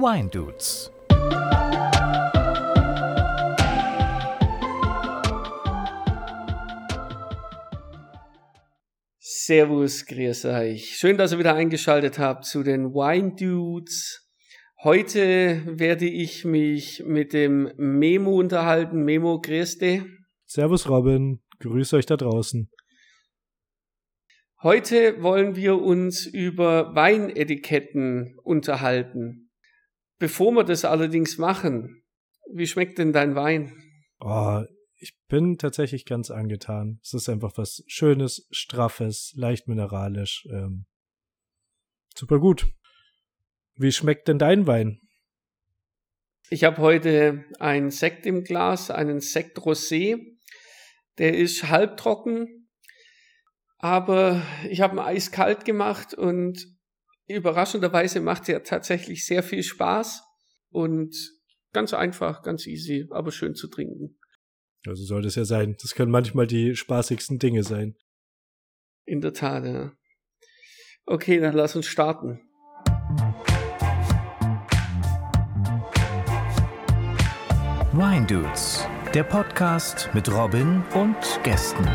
Wine Dudes. Servus, grüß euch. Schön, dass ihr wieder eingeschaltet habt zu den Wine Dudes. Heute werde ich mich mit dem Memo unterhalten. Memo, grüß dich. Servus, Robin. Grüß euch da draußen. Heute wollen wir uns über Weinetiketten unterhalten. Bevor wir das allerdings machen, wie schmeckt denn dein Wein? Oh, ich bin tatsächlich ganz angetan. Es ist einfach was Schönes, Straffes, leicht mineralisch. Ähm, super gut. Wie schmeckt denn dein Wein? Ich habe heute einen Sekt im Glas, einen Sekt Rosé. Der ist halbtrocken, aber ich habe ihn eiskalt gemacht und überraschenderweise macht er tatsächlich sehr viel Spaß und ganz einfach, ganz easy, aber schön zu trinken. Also soll das ja sein. Das können manchmal die spaßigsten Dinge sein. In der Tat, ja. Okay, dann lass uns starten. Wine Dudes, der Podcast mit Robin und Gästen.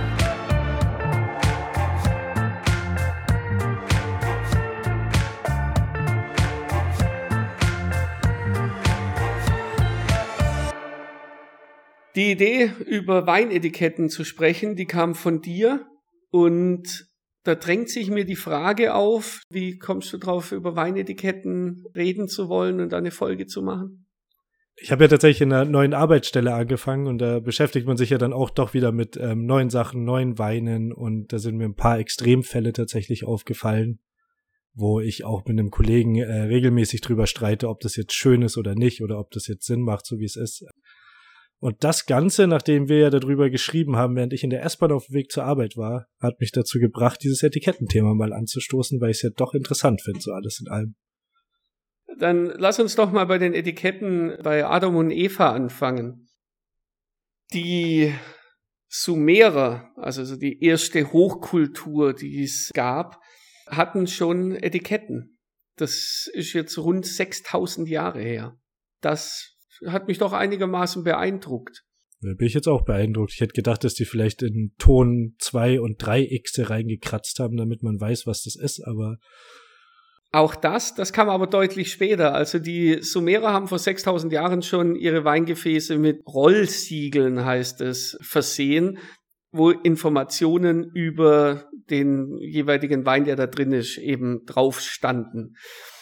Die Idee, über Weinetiketten zu sprechen, die kam von dir und da drängt sich mir die Frage auf, wie kommst du drauf, über Weinetiketten reden zu wollen und eine Folge zu machen? Ich habe ja tatsächlich in einer neuen Arbeitsstelle angefangen und da beschäftigt man sich ja dann auch doch wieder mit ähm, neuen Sachen, neuen Weinen und da sind mir ein paar Extremfälle tatsächlich aufgefallen, wo ich auch mit einem Kollegen äh, regelmäßig drüber streite, ob das jetzt schön ist oder nicht oder ob das jetzt Sinn macht, so wie es ist. Und das Ganze, nachdem wir ja darüber geschrieben haben, während ich in der S-Bahn auf dem Weg zur Arbeit war, hat mich dazu gebracht, dieses Etikettenthema mal anzustoßen, weil ich es ja doch interessant finde, so alles in allem. Dann lass uns doch mal bei den Etiketten bei Adam und Eva anfangen. Die Sumerer, also so die erste Hochkultur, die es gab, hatten schon Etiketten. Das ist jetzt rund 6000 Jahre her. Das hat mich doch einigermaßen beeindruckt. Da bin ich jetzt auch beeindruckt. Ich hätte gedacht, dass die vielleicht in Ton 2 und 3 X reingekratzt haben, damit man weiß, was das ist, aber. Auch das, das kam aber deutlich später. Also die Sumerer haben vor 6000 Jahren schon ihre Weingefäße mit Rollsiegeln, heißt es, versehen, wo Informationen über den jeweiligen Wein, der da drin ist, eben drauf standen.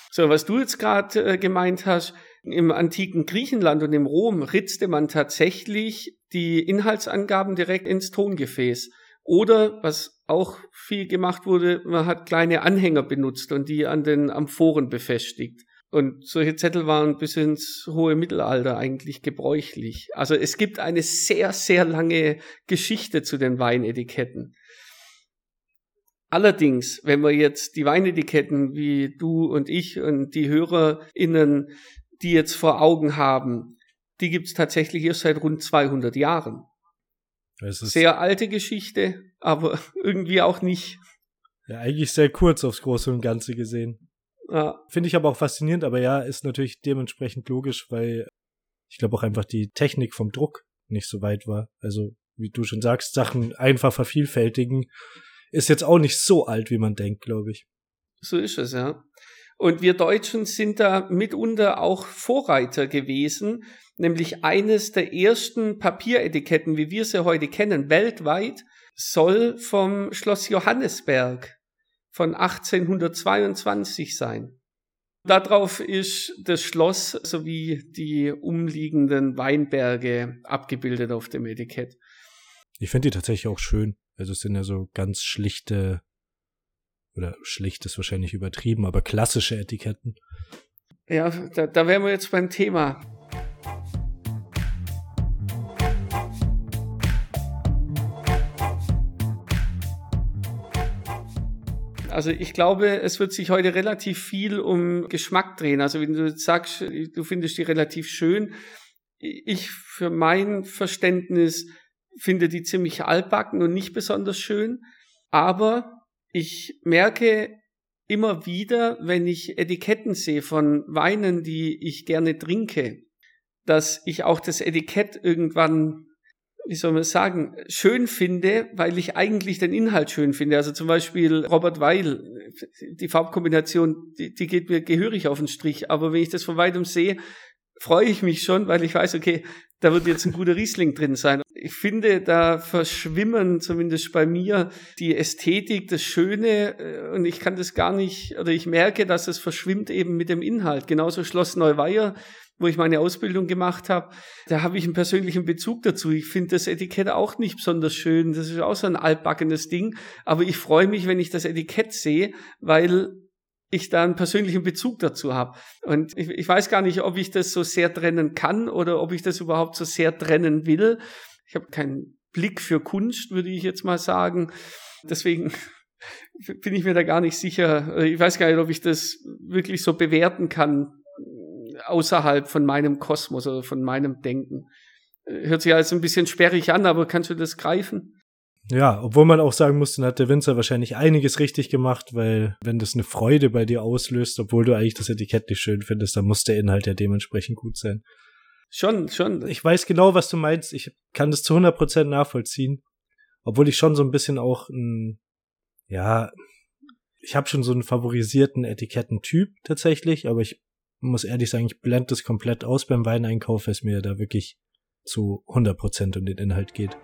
So, was du jetzt gerade äh, gemeint hast, im antiken Griechenland und im Rom ritzte man tatsächlich die Inhaltsangaben direkt ins Tongefäß. Oder, was auch viel gemacht wurde, man hat kleine Anhänger benutzt und die an den Amphoren befestigt. Und solche Zettel waren bis ins hohe Mittelalter eigentlich gebräuchlich. Also es gibt eine sehr, sehr lange Geschichte zu den Weinetiketten. Allerdings, wenn wir jetzt die Weinetiketten wie du und ich und die HörerInnen die jetzt vor Augen haben, die gibt es tatsächlich erst seit rund 200 Jahren. Sehr alte Geschichte, aber irgendwie auch nicht. Ja, eigentlich sehr kurz aufs Große und Ganze gesehen. Ja. Finde ich aber auch faszinierend, aber ja, ist natürlich dementsprechend logisch, weil ich glaube auch einfach die Technik vom Druck nicht so weit war. Also, wie du schon sagst, Sachen einfach vervielfältigen ist jetzt auch nicht so alt, wie man denkt, glaube ich. So ist es, ja. Und wir Deutschen sind da mitunter auch Vorreiter gewesen, nämlich eines der ersten Papieretiketten, wie wir sie heute kennen, weltweit, soll vom Schloss Johannesberg von 1822 sein. Darauf ist das Schloss sowie die umliegenden Weinberge abgebildet auf dem Etikett. Ich finde die tatsächlich auch schön. Also es sind ja so ganz schlichte oder schlicht ist wahrscheinlich übertrieben, aber klassische Etiketten. Ja, da, da wären wir jetzt beim Thema. Also ich glaube, es wird sich heute relativ viel um Geschmack drehen. Also wenn du sagst, du findest die relativ schön, ich für mein Verständnis finde die ziemlich altbacken und nicht besonders schön. Aber ich merke immer wieder, wenn ich Etiketten sehe von Weinen, die ich gerne trinke, dass ich auch das Etikett irgendwann, wie soll man sagen, schön finde, weil ich eigentlich den Inhalt schön finde. Also zum Beispiel Robert Weil, die Farbkombination, die, die geht mir gehörig auf den Strich. Aber wenn ich das von weitem sehe, freue ich mich schon, weil ich weiß, okay, da wird jetzt ein guter Riesling drin sein. Ich finde, da verschwimmen zumindest bei mir die Ästhetik, das Schöne äh, und ich kann das gar nicht, oder ich merke, dass es verschwimmt eben mit dem Inhalt. Genauso Schloss Neuweier, wo ich meine Ausbildung gemacht habe, da habe ich einen persönlichen Bezug dazu. Ich finde das Etikett auch nicht besonders schön. Das ist auch so ein altbackenes Ding. Aber ich freue mich, wenn ich das Etikett sehe, weil ich da einen persönlichen Bezug dazu habe. Und ich, ich weiß gar nicht, ob ich das so sehr trennen kann oder ob ich das überhaupt so sehr trennen will. Ich habe keinen Blick für Kunst, würde ich jetzt mal sagen. Deswegen bin ich mir da gar nicht sicher. Ich weiß gar nicht, ob ich das wirklich so bewerten kann außerhalb von meinem Kosmos oder von meinem Denken. Hört sich also ein bisschen sperrig an, aber kannst du das greifen? Ja, obwohl man auch sagen muss, dann hat der Winzer wahrscheinlich einiges richtig gemacht, weil wenn das eine Freude bei dir auslöst, obwohl du eigentlich das Etikett nicht schön findest, dann muss der Inhalt ja dementsprechend gut sein. Schon, schon. Ich weiß genau, was du meinst. Ich kann das zu 100% nachvollziehen. Obwohl ich schon so ein bisschen auch ein, ja, ich habe schon so einen favorisierten Etikettentyp tatsächlich, aber ich muss ehrlich sagen, ich blende das komplett aus beim Weineinkauf, weil es mir da wirklich zu 100% um den Inhalt geht.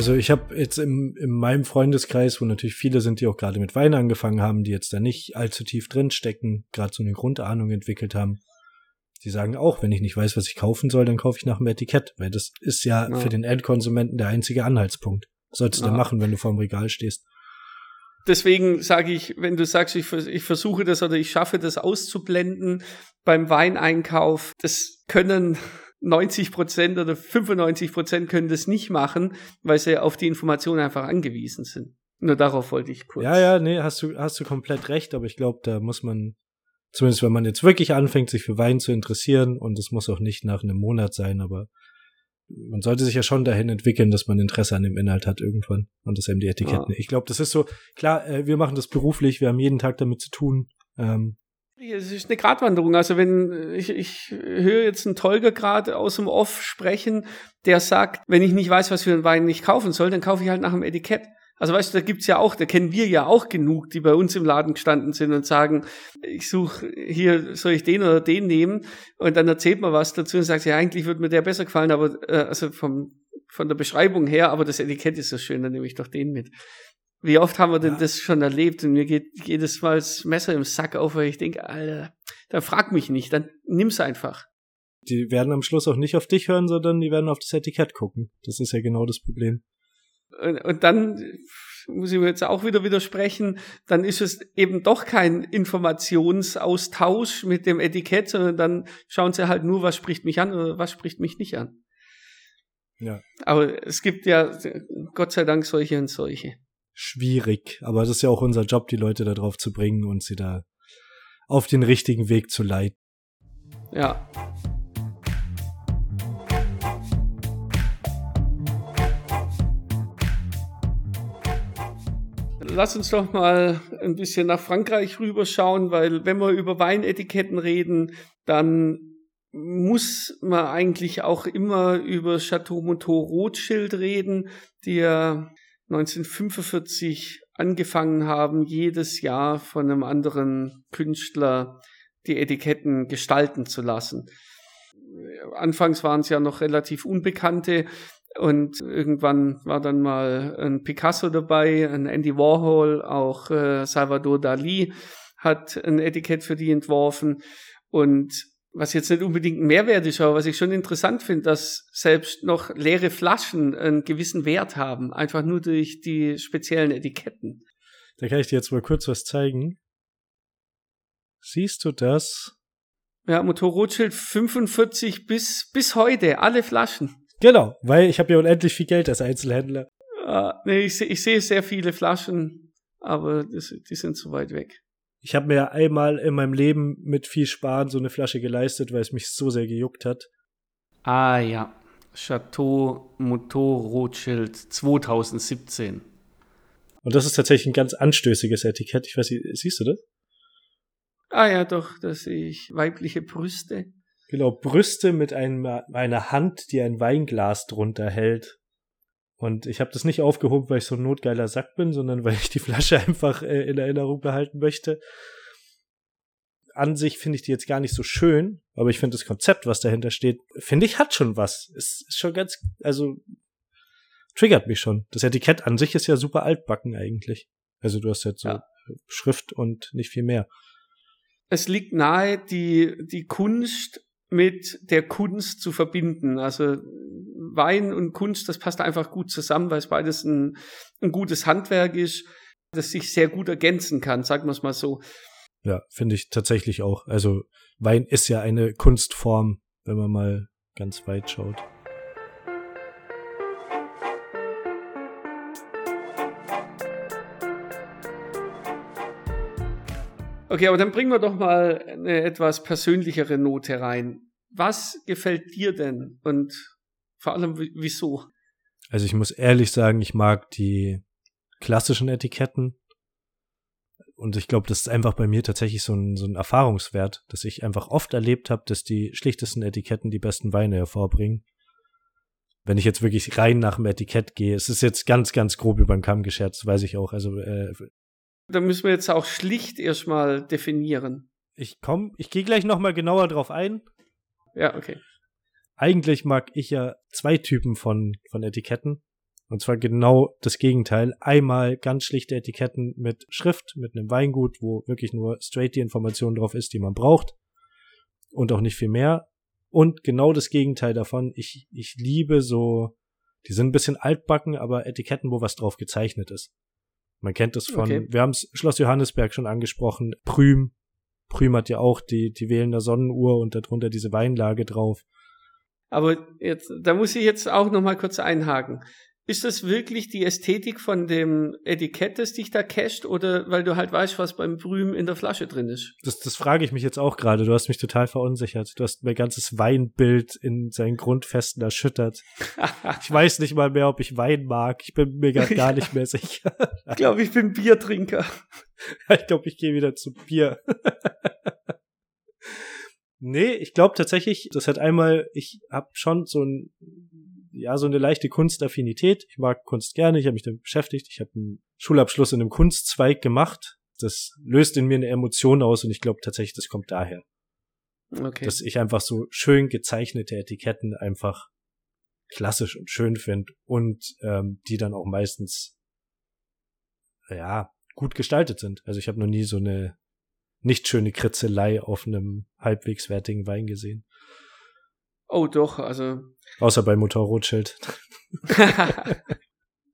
Also ich habe jetzt im, in meinem Freundeskreis, wo natürlich viele sind, die auch gerade mit Wein angefangen haben, die jetzt da nicht allzu tief drin stecken, gerade so eine Grundahnung entwickelt haben, die sagen auch, wenn ich nicht weiß, was ich kaufen soll, dann kaufe ich nach dem Etikett, weil das ist ja, ja. für den Endkonsumenten der einzige Anhaltspunkt. Solltest ja. du machen, wenn du vorm Regal stehst. Deswegen sage ich, wenn du sagst, ich, ich versuche das oder ich schaffe das auszublenden beim Weineinkauf, das können 90 Prozent oder 95 Prozent können das nicht machen, weil sie auf die Information einfach angewiesen sind. Nur darauf wollte ich kurz. Ja, ja, nee, hast du, hast du komplett recht, aber ich glaube, da muss man, zumindest wenn man jetzt wirklich anfängt, sich für Wein zu interessieren, und das muss auch nicht nach einem Monat sein, aber man sollte sich ja schon dahin entwickeln, dass man Interesse an dem Inhalt hat irgendwann und das eben die Etiketten. Ja. Ich glaube, das ist so, klar, äh, wir machen das beruflich, wir haben jeden Tag damit zu tun. Ähm, es ist eine Gratwanderung. Also wenn ich, ich höre jetzt einen Tolger gerade aus dem Off sprechen, der sagt, wenn ich nicht weiß, was für einen Wein ich kaufen soll, dann kaufe ich halt nach dem Etikett. Also weißt du, da gibt's ja auch, da kennen wir ja auch genug, die bei uns im Laden gestanden sind und sagen, ich suche hier, soll ich den oder den nehmen? Und dann erzählt man was dazu und sagt, ja, eigentlich würde mir der besser gefallen, aber äh, also vom, von der Beschreibung her, aber das Etikett ist so schön, dann nehme ich doch den mit. Wie oft haben wir denn ja. das schon erlebt und mir geht jedes Mal das Messer im Sack auf, weil ich denke, Alter, dann frag mich nicht, dann nimm's einfach. Die werden am Schluss auch nicht auf dich hören, sondern die werden auf das Etikett gucken. Das ist ja genau das Problem. Und, und dann muss ich mir jetzt auch wieder widersprechen, dann ist es eben doch kein Informationsaustausch mit dem Etikett, sondern dann schauen sie halt nur, was spricht mich an oder was spricht mich nicht an. Ja. Aber es gibt ja Gott sei Dank solche und solche schwierig. Aber das ist ja auch unser Job, die Leute da drauf zu bringen und sie da auf den richtigen Weg zu leiten. Ja. Lass uns doch mal ein bisschen nach Frankreich rüberschauen, weil wenn wir über Weinetiketten reden, dann muss man eigentlich auch immer über Chateau Monteau Rothschild reden, die ja 1945 angefangen haben, jedes Jahr von einem anderen Künstler die Etiketten gestalten zu lassen. Anfangs waren es ja noch relativ unbekannte und irgendwann war dann mal ein Picasso dabei, ein Andy Warhol, auch äh, Salvador Dali hat ein Etikett für die entworfen und was jetzt nicht unbedingt ein Mehrwert ist, aber was ich schon interessant finde, dass selbst noch leere Flaschen einen gewissen Wert haben, einfach nur durch die speziellen Etiketten. Da kann ich dir jetzt mal kurz was zeigen. Siehst du das? Ja, Motor Rothschild 45 bis, bis heute, alle Flaschen. Genau, weil ich habe ja unendlich viel Geld als Einzelhändler. Ja, nee, ich, ich sehe sehr viele Flaschen, aber das, die sind zu weit weg. Ich habe mir einmal in meinem Leben mit viel Sparen so eine Flasche geleistet, weil es mich so sehr gejuckt hat. Ah ja, Chateau Motor Rothschild 2017. Und das ist tatsächlich ein ganz anstößiges Etikett. Ich weiß nicht, siehst du das? Ah ja, doch, da sehe ich weibliche Brüste. Genau, Brüste mit einem, einer Hand, die ein Weinglas drunter hält. Und ich habe das nicht aufgehoben, weil ich so ein notgeiler Sack bin, sondern weil ich die Flasche einfach äh, in Erinnerung behalten möchte. An sich finde ich die jetzt gar nicht so schön, aber ich finde das Konzept, was dahinter steht, finde ich, hat schon was. Es ist schon ganz, also triggert mich schon. Das Etikett an sich ist ja super altbacken eigentlich. Also du hast jetzt so ja. Schrift und nicht viel mehr. Es liegt nahe, die, die Kunst mit der Kunst zu verbinden. Also Wein und Kunst, das passt einfach gut zusammen, weil es beides ein, ein gutes Handwerk ist, das sich sehr gut ergänzen kann, sagen wir es mal so. Ja, finde ich tatsächlich auch. Also Wein ist ja eine Kunstform, wenn man mal ganz weit schaut. Okay, aber dann bringen wir doch mal eine etwas persönlichere Note rein. Was gefällt dir denn und vor allem wieso? Also ich muss ehrlich sagen, ich mag die klassischen Etiketten. Und ich glaube, das ist einfach bei mir tatsächlich so ein, so ein Erfahrungswert, dass ich einfach oft erlebt habe, dass die schlichtesten Etiketten die besten Weine hervorbringen. Wenn ich jetzt wirklich rein nach dem Etikett gehe, es ist jetzt ganz, ganz grob über den Kamm gescherzt, weiß ich auch. Also äh, da müssen wir jetzt auch schlicht erstmal definieren. Ich komm, ich gehe gleich nochmal genauer drauf ein. Ja, okay. Eigentlich mag ich ja zwei Typen von, von Etiketten. Und zwar genau das Gegenteil. Einmal ganz schlichte Etiketten mit Schrift, mit einem Weingut, wo wirklich nur straight die Information drauf ist, die man braucht. Und auch nicht viel mehr. Und genau das Gegenteil davon. Ich, ich liebe so, die sind ein bisschen altbacken, aber Etiketten, wo was drauf gezeichnet ist. Man kennt das von, okay. wir haben Schloss Johannesberg schon angesprochen, Prüm. Prüm hat ja auch die, die wählende Sonnenuhr und darunter diese Weinlage drauf. Aber jetzt, da muss ich jetzt auch noch mal kurz einhaken. Ist das wirklich die Ästhetik von dem Etikett, das dich da casht, oder weil du halt weißt, was beim Brühen in der Flasche drin ist? Das, das frage ich mich jetzt auch gerade. Du hast mich total verunsichert. Du hast mein ganzes Weinbild in seinen Grundfesten erschüttert. ich weiß nicht mal mehr, ob ich Wein mag. Ich bin mir gar, gar nicht mehr sicher. ich glaube, ich bin Biertrinker. ich glaube, ich gehe wieder zu Bier. nee, ich glaube tatsächlich, das hat einmal, ich habe schon so ein ja so eine leichte Kunstaffinität. Ich mag Kunst gerne, ich habe mich damit beschäftigt. Ich habe einen Schulabschluss in einem Kunstzweig gemacht. Das löst in mir eine Emotion aus und ich glaube tatsächlich, das kommt daher. Okay. Dass ich einfach so schön gezeichnete Etiketten einfach klassisch und schön finde und ähm, die dann auch meistens ja gut gestaltet sind. Also ich habe noch nie so eine nicht schöne Kritzelei auf einem halbwegs wertigen Wein gesehen. Oh doch, also. Außer bei Motor Rothschild.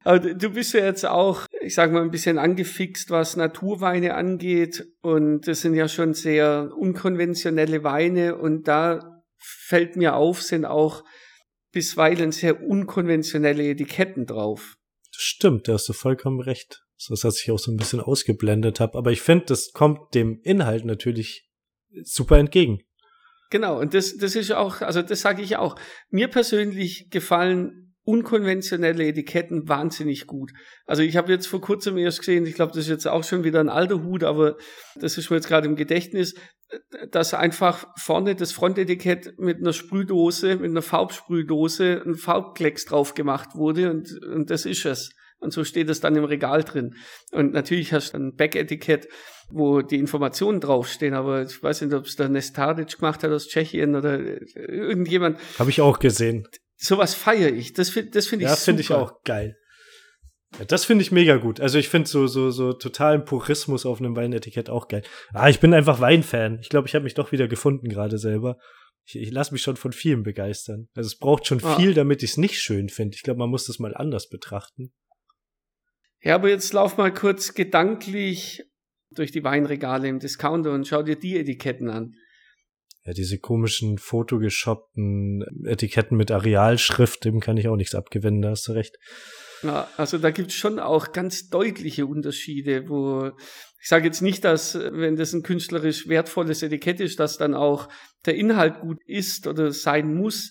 Aber du bist ja jetzt auch, ich sag mal, ein bisschen angefixt, was Naturweine angeht. Und das sind ja schon sehr unkonventionelle Weine. Und da fällt mir auf, sind auch bisweilen sehr unkonventionelle Etiketten drauf. Das stimmt, da hast du vollkommen recht. So dass ich auch so ein bisschen ausgeblendet habe. Aber ich finde, das kommt dem Inhalt natürlich super entgegen. Genau, und das, das ist auch, also das sage ich auch. Mir persönlich gefallen unkonventionelle Etiketten wahnsinnig gut. Also ich habe jetzt vor kurzem erst gesehen, ich glaube, das ist jetzt auch schon wieder ein alter Hut, aber das ist mir jetzt gerade im Gedächtnis, dass einfach vorne das Frontetikett mit einer Sprühdose, mit einer Farbsprühdose ein Farbklecks drauf gemacht wurde und, und das ist es. Und so steht es dann im Regal drin. Und natürlich hast du ein Backetikett, wo die Informationen draufstehen, aber ich weiß nicht, ob es der Nestadic gemacht hat aus Tschechien oder irgendjemand. Habe ich auch gesehen. Sowas feiere ich. Das, das finde ich Ja, finde ich auch geil. Ja, das finde ich mega gut. Also ich finde so, so, so totalen Purismus auf einem Weinetikett auch geil. Ah, ich bin einfach Weinfan. Ich glaube, ich habe mich doch wieder gefunden gerade selber. Ich, ich lasse mich schon von vielen begeistern. Also es braucht schon ah. viel, damit ich es nicht schön finde. Ich glaube, man muss das mal anders betrachten. Ja, aber jetzt lauf mal kurz gedanklich durch die Weinregale im Discounter und schau dir die Etiketten an. Ja, diese komischen fotogeshoppten Etiketten mit Arealschrift, dem kann ich auch nichts abgewinnen, da hast du recht. Ja, also da gibt's schon auch ganz deutliche Unterschiede, wo ich sage jetzt nicht, dass wenn das ein künstlerisch wertvolles Etikett ist, dass dann auch der Inhalt gut ist oder sein muss.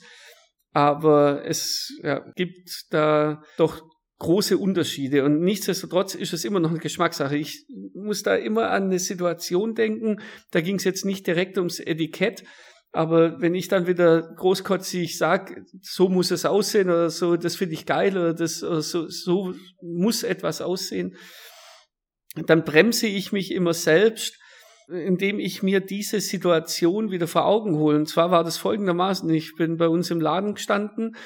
Aber es ja, gibt da doch große Unterschiede und nichtsdestotrotz ist es immer noch eine Geschmackssache. Ich muss da immer an eine Situation denken, da ging es jetzt nicht direkt ums Etikett, aber wenn ich dann wieder großkotzig sage, so muss es aussehen oder so, das finde ich geil oder das oder so, so muss etwas aussehen, dann bremse ich mich immer selbst, indem ich mir diese Situation wieder vor Augen hole. Und zwar war das folgendermaßen, ich bin bei uns im Laden gestanden,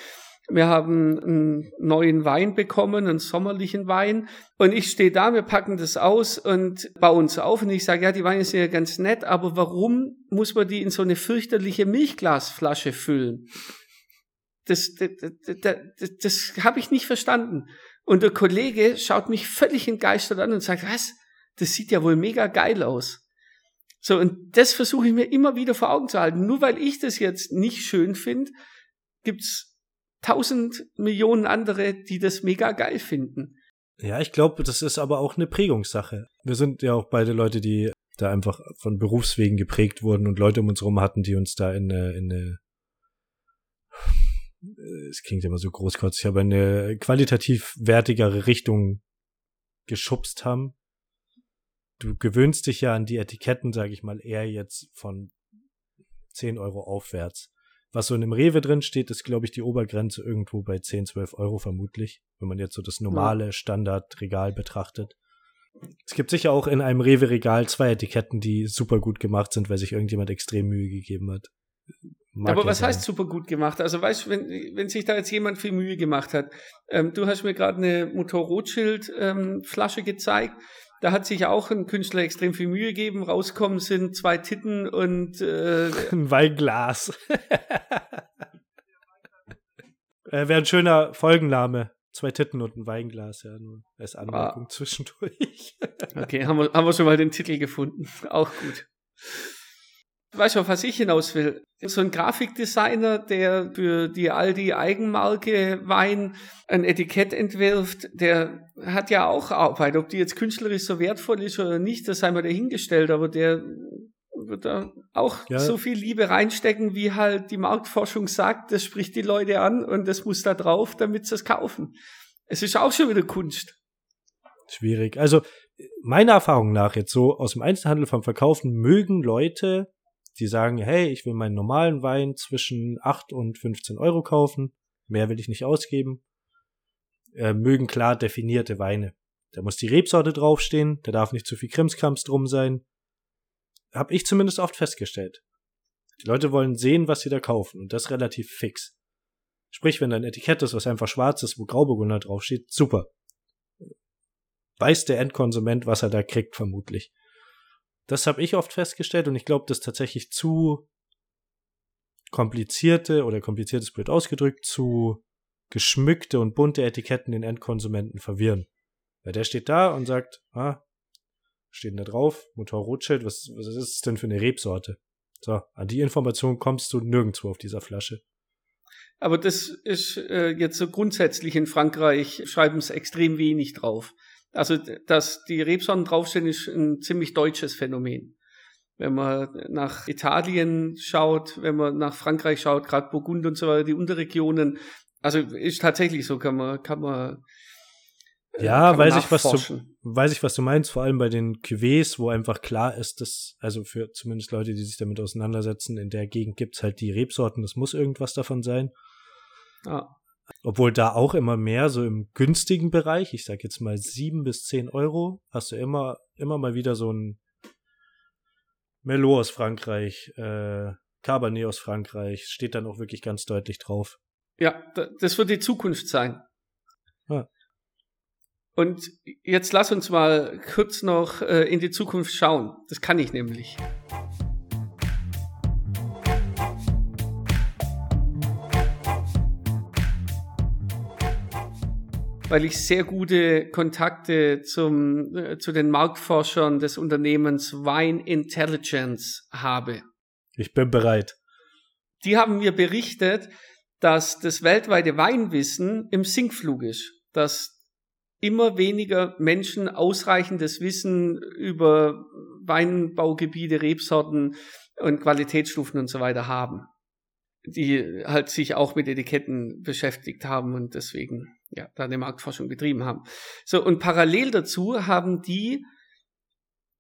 wir haben einen neuen Wein bekommen, einen sommerlichen Wein. Und ich stehe da, wir packen das aus und bauen es auf. Und ich sage, ja, die Weine sind ja ganz nett, aber warum muss man die in so eine fürchterliche Milchglasflasche füllen? Das, das, das, das, das habe ich nicht verstanden. Und der Kollege schaut mich völlig entgeistert an und sagt, was? Das sieht ja wohl mega geil aus. So, und das versuche ich mir immer wieder vor Augen zu halten. Nur weil ich das jetzt nicht schön finde, gibt's tausend Millionen andere, die das mega geil finden. Ja, ich glaube, das ist aber auch eine Prägungssache. Wir sind ja auch beide Leute, die da einfach von Berufswegen geprägt wurden und Leute um uns herum hatten, die uns da in eine, in eine es klingt immer so großkotzig, aber in eine qualitativ wertigere Richtung geschubst haben. Du gewöhnst dich ja an die Etiketten, sage ich mal, eher jetzt von 10 Euro aufwärts. Was so in dem Rewe drin steht, ist, glaube ich, die Obergrenze irgendwo bei 10, 12 Euro vermutlich, wenn man jetzt so das normale Standardregal betrachtet. Es gibt sicher auch in einem Rewe-Regal zwei Etiketten, die super gut gemacht sind, weil sich irgendjemand extrem Mühe gegeben hat. Mag Aber was sein. heißt super gut gemacht? Also weißt du, wenn, wenn sich da jetzt jemand viel Mühe gemacht hat, ähm, du hast mir gerade eine Motor Rothschild ähm, Flasche gezeigt, da hat sich auch ein Künstler extrem viel Mühe gegeben. Rauskommen sind zwei Titten und äh, ein Weinglas. äh, Wäre ein schöner Folgenname. Zwei Titten und ein Weinglas, ja, nur als Anmerkung ah. zwischendurch. okay, haben wir, haben wir schon mal den Titel gefunden. Auch gut. Weißt du, auf was ich hinaus will? So ein Grafikdesigner, der für die Aldi Eigenmarke Wein ein Etikett entwirft, der hat ja auch Arbeit. Ob die jetzt künstlerisch so wertvoll ist oder nicht, das sei mal dahingestellt, aber der wird da auch ja. so viel Liebe reinstecken, wie halt die Marktforschung sagt, das spricht die Leute an und das muss da drauf, damit sie es kaufen. Es ist auch schon wieder Kunst. Schwierig. Also meiner Erfahrung nach jetzt so aus dem Einzelhandel vom Verkaufen mögen Leute die sagen, hey, ich will meinen normalen Wein zwischen 8 und 15 Euro kaufen, mehr will ich nicht ausgeben, äh, mögen klar definierte Weine. Da muss die Rebsorte draufstehen, da darf nicht zu viel Krimskrams drum sein. Hab ich zumindest oft festgestellt. Die Leute wollen sehen, was sie da kaufen und das relativ fix. Sprich, wenn da ein Etikett ist, was einfach schwarz ist, wo Grauburgunder draufsteht, super. Weiß der Endkonsument, was er da kriegt, vermutlich. Das habe ich oft festgestellt und ich glaube, dass tatsächlich zu komplizierte oder kompliziertes blöd ausgedrückt, zu geschmückte und bunte Etiketten den Endkonsumenten verwirren. Weil der steht da und sagt, ah, steht da drauf, Motor Rothschild, was, was ist es denn für eine Rebsorte? So, an die Information kommst du nirgendwo auf dieser Flasche. Aber das ist äh, jetzt so grundsätzlich in Frankreich, schreiben es extrem wenig drauf. Also, dass die Rebsorten draufstehen, ist ein ziemlich deutsches Phänomen. Wenn man nach Italien schaut, wenn man nach Frankreich schaut, gerade Burgund und so weiter, die Unterregionen, also ist tatsächlich so, kann man, kann man. Äh, ja, weiß ich, was du, weiß ich, was du meinst, vor allem bei den Cuvées, wo einfach klar ist, dass, also für zumindest Leute, die sich damit auseinandersetzen, in der Gegend gibt's halt die Rebsorten, das muss irgendwas davon sein. Ah. Obwohl da auch immer mehr so im günstigen Bereich, ich sag jetzt mal sieben bis zehn Euro, hast du immer, immer mal wieder so ein Merlot aus Frankreich, äh, Cabernet aus Frankreich, steht dann auch wirklich ganz deutlich drauf. Ja, das wird die Zukunft sein. Ja. Und jetzt lass uns mal kurz noch äh, in die Zukunft schauen. Das kann ich nämlich. Weil ich sehr gute Kontakte zum, äh, zu den Marktforschern des Unternehmens Wine Intelligence habe. Ich bin bereit. Die haben mir berichtet, dass das weltweite Weinwissen im Sinkflug ist, dass immer weniger Menschen ausreichendes Wissen über Weinbaugebiete, Rebsorten und Qualitätsstufen und so weiter haben. die halt sich auch mit Etiketten beschäftigt haben und deswegen ja da eine Marktforschung betrieben haben. So und parallel dazu haben die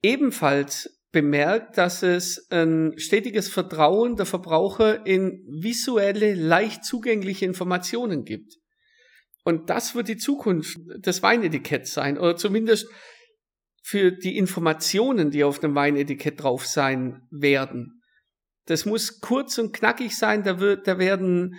ebenfalls bemerkt, dass es ein stetiges Vertrauen der Verbraucher in visuelle, leicht zugängliche Informationen gibt. Und das wird die Zukunft des Weinetiketts sein, oder zumindest für die Informationen, die auf dem Weinetikett drauf sein werden. Das muss kurz und knackig sein, da, wird, da werden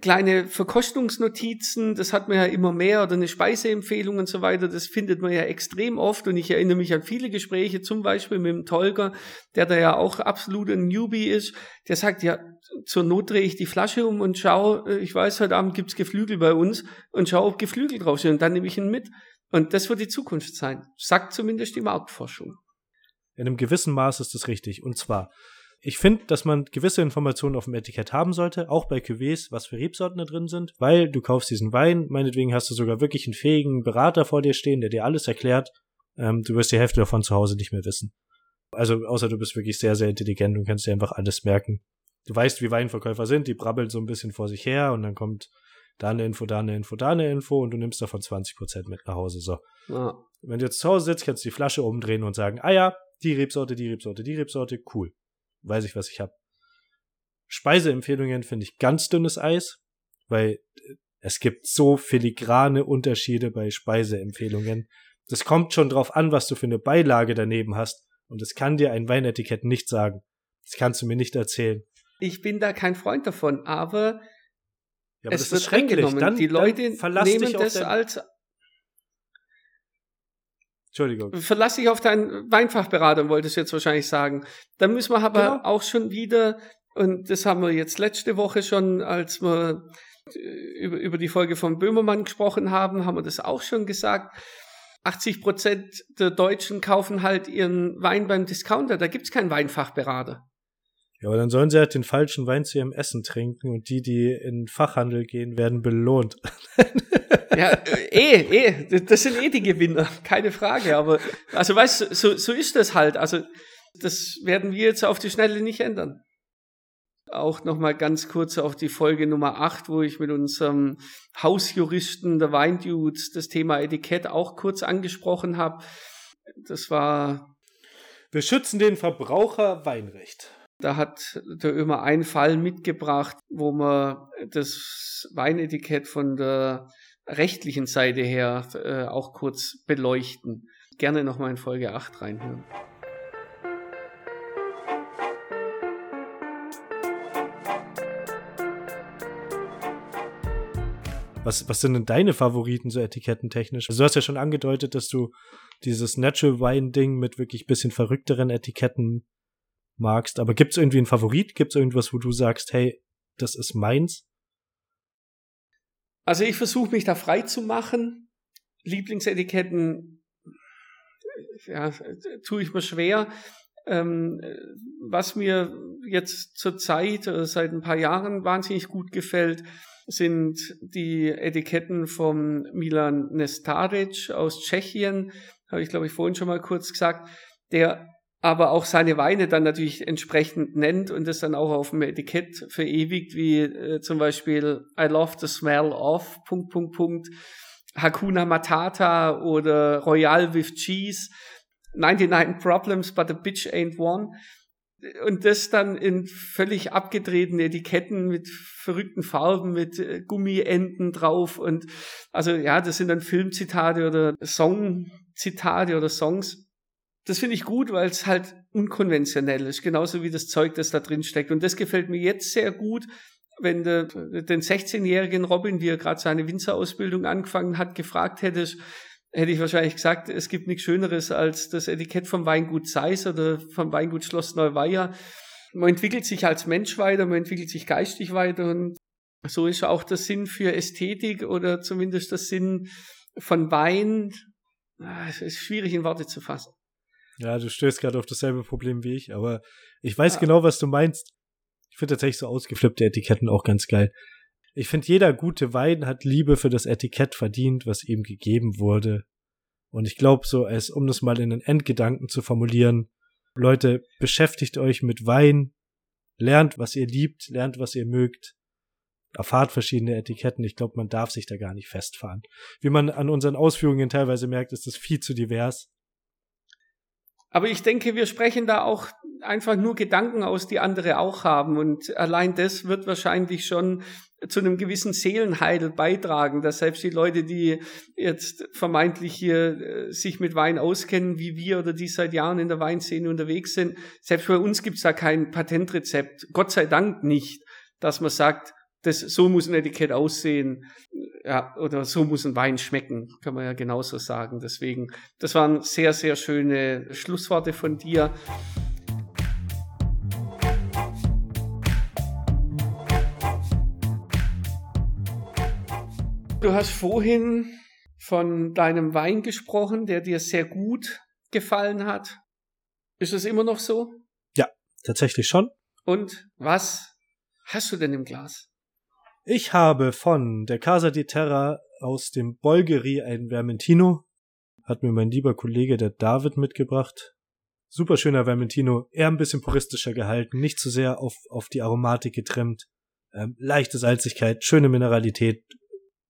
kleine Verkostungsnotizen, das hat man ja immer mehr, oder eine Speiseempfehlung und so weiter, das findet man ja extrem oft und ich erinnere mich an viele Gespräche, zum Beispiel mit dem Tolger, der da ja auch absolut ein Newbie ist, der sagt, ja, zur Not drehe ich die Flasche um und schau, äh, ich weiß, heute Abend gibt's Geflügel bei uns und schau, ob Geflügel draufstehen und dann nehme ich ihn mit. Und das wird die Zukunft sein, sagt zumindest die Marktforschung. In einem gewissen Maß ist das richtig. Und zwar, ich finde, dass man gewisse Informationen auf dem Etikett haben sollte, auch bei Cuvées, was für Rebsorten da drin sind, weil du kaufst diesen Wein, meinetwegen hast du sogar wirklich einen fähigen Berater vor dir stehen, der dir alles erklärt. Ähm, du wirst die Hälfte davon zu Hause nicht mehr wissen. Also, außer du bist wirklich sehr, sehr intelligent und kannst dir einfach alles merken. Du weißt, wie Weinverkäufer sind, die brabbeln so ein bisschen vor sich her und dann kommt da eine Info, da eine Info, da eine Info und du nimmst davon 20% mit nach Hause. So. Ja. Wenn du jetzt zu Hause sitzt, kannst du die Flasche umdrehen und sagen, ah ja, die Rebsorte, die Rebsorte, die Rebsorte, cool weiß ich, was ich habe. Speiseempfehlungen finde ich ganz dünnes Eis, weil äh, es gibt so filigrane Unterschiede bei Speiseempfehlungen. Das kommt schon drauf an, was du für eine Beilage daneben hast. Und das kann dir ein Weinetikett nicht sagen. Das kannst du mir nicht erzählen. Ich bin da kein Freund davon, aber, ja, aber es wird schrecklich. Dann, die Leute nehmen das als Entschuldigung. Verlass dich auf deinen Weinfachberater, wolltest du jetzt wahrscheinlich sagen. Dann müssen wir aber genau. auch schon wieder, und das haben wir jetzt letzte Woche schon, als wir äh, über, über die Folge von Böhmermann gesprochen haben, haben wir das auch schon gesagt. 80 Prozent der Deutschen kaufen halt ihren Wein beim Discounter. Da gibt's keinen Weinfachberater. Ja, aber dann sollen sie halt den falschen Wein zu ihrem Essen trinken und die, die in den Fachhandel gehen, werden belohnt. Ja, äh, eh, eh, das sind eh die Gewinner, keine Frage. Aber also weißt du, so, so ist das halt. Also das werden wir jetzt auf die Schnelle nicht ändern. Auch nochmal ganz kurz auf die Folge Nummer 8, wo ich mit unserem Hausjuristen der Weindudes das Thema Etikett auch kurz angesprochen habe. Das war. Wir schützen den Verbraucher Weinrecht. Da hat der Ömer einen Fall mitgebracht, wo man das Weinetikett von der rechtlichen Seite her äh, auch kurz beleuchten. Gerne nochmal in Folge 8 reinhören. Was, was sind denn deine Favoriten so etikettentechnisch? Also du hast ja schon angedeutet, dass du dieses Natural Wine Ding mit wirklich bisschen verrückteren Etiketten magst. Aber gibt es irgendwie einen Favorit? Gibt es irgendwas, wo du sagst, hey, das ist meins? Also ich versuche mich da frei zu machen. Lieblingsetiketten, ja, tue ich mir schwer. Ähm, was mir jetzt zur Zeit, oder seit ein paar Jahren wahnsinnig gut gefällt, sind die Etiketten vom Milan Nestaric aus Tschechien. Habe ich, glaube ich, vorhin schon mal kurz gesagt. Der aber auch seine Weine dann natürlich entsprechend nennt und das dann auch auf dem Etikett verewigt, wie äh, zum Beispiel I love the smell of, Punkt, Punkt, Punkt, Hakuna Matata oder Royal with Cheese, 99 Problems, but a bitch ain't one. Und das dann in völlig abgedrehten Etiketten mit verrückten Farben, mit äh, Gummienden drauf und also ja, das sind dann Filmzitate oder Songzitate oder Songs das finde ich gut, weil es halt unkonventionell ist, genauso wie das Zeug, das da drin steckt. Und das gefällt mir jetzt sehr gut, wenn du den 16-jährigen Robin, wie er gerade seine Winzerausbildung angefangen hat, gefragt hättest, hätte ich wahrscheinlich gesagt, es gibt nichts Schöneres als das Etikett vom Weingut Seis oder vom Weingut Schloss Neuweier. Man entwickelt sich als Mensch weiter, man entwickelt sich geistig weiter und so ist auch der Sinn für Ästhetik oder zumindest der Sinn von Wein. Ah, es ist schwierig in Worte zu fassen. Ja, du stößt gerade auf dasselbe Problem wie ich, aber ich weiß ja. genau, was du meinst. Ich finde tatsächlich so ausgeflippte Etiketten auch ganz geil. Ich finde, jeder gute Wein hat Liebe für das Etikett verdient, was ihm gegeben wurde. Und ich glaube, so als, um das mal in einen Endgedanken zu formulieren, Leute, beschäftigt euch mit Wein, lernt, was ihr liebt, lernt, was ihr mögt, erfahrt verschiedene Etiketten. Ich glaube, man darf sich da gar nicht festfahren. Wie man an unseren Ausführungen teilweise merkt, ist das viel zu divers. Aber ich denke, wir sprechen da auch einfach nur Gedanken aus, die andere auch haben. Und allein das wird wahrscheinlich schon zu einem gewissen Seelenheil beitragen, dass selbst die Leute, die jetzt vermeintlich hier äh, sich mit Wein auskennen, wie wir oder die seit Jahren in der Weinszene unterwegs sind, selbst bei uns gibt's da kein Patentrezept. Gott sei Dank nicht, dass man sagt, das, so muss ein Etikett aussehen, ja, oder so muss ein Wein schmecken, kann man ja genauso sagen. Deswegen, das waren sehr, sehr schöne Schlussworte von dir. Du hast vorhin von deinem Wein gesprochen, der dir sehr gut gefallen hat. Ist es immer noch so? Ja, tatsächlich schon. Und was hast du denn im Glas? Ich habe von der Casa di Terra aus dem Bolgeri ein Vermentino. Hat mir mein lieber Kollege, der David, mitgebracht. Super schöner Vermentino, eher ein bisschen puristischer gehalten, nicht zu sehr auf, auf die Aromatik getrimmt. Ähm, leichte Salzigkeit, schöne Mineralität,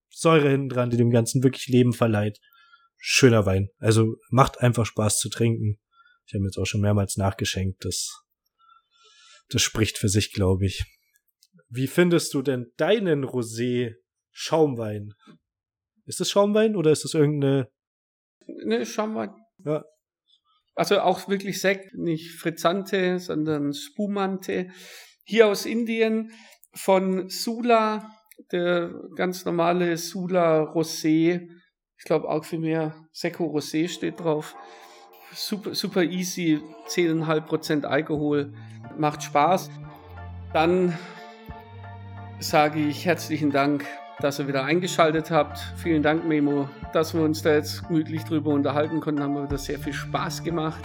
Säure hinten dran, die dem Ganzen wirklich Leben verleiht. Schöner Wein. Also macht einfach Spaß zu trinken. Ich habe jetzt auch schon mehrmals nachgeschenkt. Das, das spricht für sich, glaube ich. Wie findest du denn deinen Rosé Schaumwein? Ist es Schaumwein oder ist es irgendeine? Ne, Schaumwein. Ja. Also auch wirklich Sekt, nicht Frizzante, sondern Spumante. Hier aus Indien von Sula, der ganz normale Sula Rosé. Ich glaube auch für mehr Seco Rosé steht drauf. Super, super easy, 10,5% Alkohol, macht Spaß. Dann sage ich herzlichen Dank, dass ihr wieder eingeschaltet habt. Vielen Dank, Memo, dass wir uns da jetzt gemütlich drüber unterhalten konnten. Haben wir wieder sehr viel Spaß gemacht.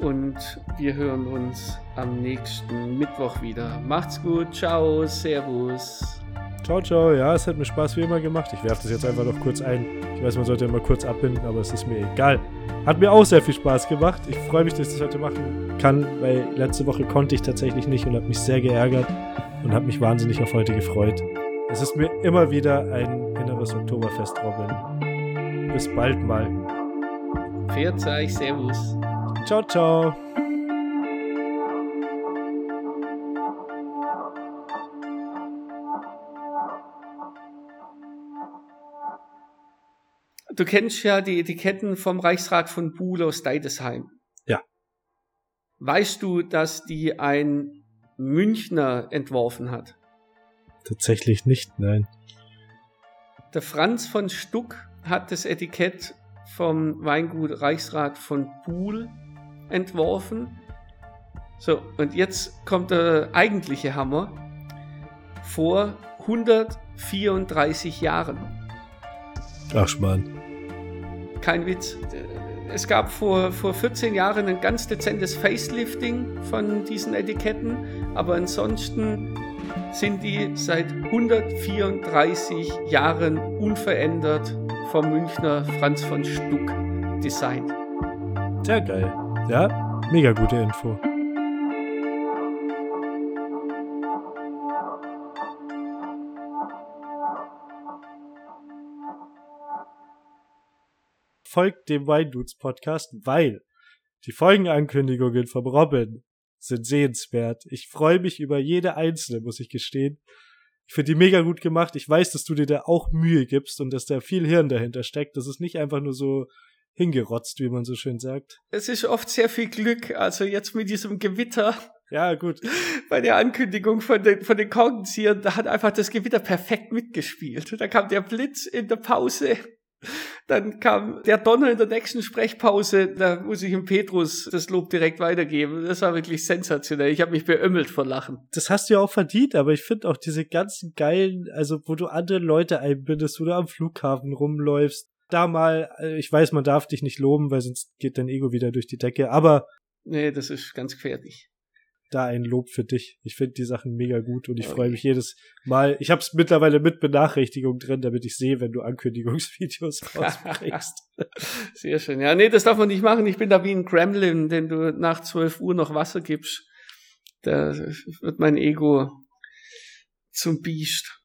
Und wir hören uns am nächsten Mittwoch wieder. Macht's gut, ciao, servus. Ciao, ciao. Ja, es hat mir Spaß wie immer gemacht. Ich werfe das jetzt einfach noch kurz ein. Ich weiß, man sollte immer kurz abbinden, aber es ist mir egal. Hat mir auch sehr viel Spaß gemacht. Ich freue mich, dass ich das heute machen kann, weil letzte Woche konnte ich tatsächlich nicht und habe mich sehr geärgert und habe mich wahnsinnig auf heute gefreut. Es ist mir immer wieder ein inneres Oktoberfest, Robin. Bis bald mal. Pfiat euch, Servus. Ciao, ciao. Du kennst ja die Etiketten vom Reichsrat von Buhl aus Deidesheim. Ja. Weißt du, dass die ein Münchner entworfen hat? Tatsächlich nicht, nein. Der Franz von Stuck hat das Etikett vom Weingut Reichsrat von Buhl entworfen. So, und jetzt kommt der eigentliche Hammer. Vor 134 Jahren. Ach, Schmarrn. Kein Witz es gab vor, vor 14 Jahren ein ganz dezentes Facelifting von diesen Etiketten, aber ansonsten sind die seit 134 Jahren unverändert vom Münchner Franz von Stuck designt. Sehr geil. Ja, mega gute Info. Folgt dem Weindudes Podcast, weil die Folgenankündigungen vom Robin sind sehenswert. Ich freue mich über jede einzelne, muss ich gestehen. Ich finde die mega gut gemacht. Ich weiß, dass du dir da auch Mühe gibst und dass da viel Hirn dahinter steckt. Das ist nicht einfach nur so hingerotzt, wie man so schön sagt. Es ist oft sehr viel Glück. Also jetzt mit diesem Gewitter. Ja, gut. Bei der Ankündigung von den, von den Korkenziehern, da hat einfach das Gewitter perfekt mitgespielt. Da kam der Blitz in der Pause. Dann kam der Donner in der nächsten Sprechpause. Da muss ich dem Petrus das Lob direkt weitergeben. Das war wirklich sensationell. Ich habe mich beömmelt vor Lachen. Das hast du ja auch verdient, aber ich finde auch diese ganzen geilen, also wo du andere Leute einbindest, wo du am Flughafen rumläufst. Da mal, äh, ich weiß, man darf dich nicht loben, weil sonst geht dein Ego wieder durch die Decke, aber. Nee, das ist ganz gefährlich da ein Lob für dich. Ich finde die Sachen mega gut und ich okay. freue mich jedes Mal. Ich habe es mittlerweile mit Benachrichtigung drin, damit ich sehe, wenn du Ankündigungsvideos rausbringst. Sehr schön. Ja, nee, das darf man nicht machen. Ich bin da wie ein Gremlin, den du nach 12 Uhr noch Wasser gibst. da wird mein Ego zum Biest.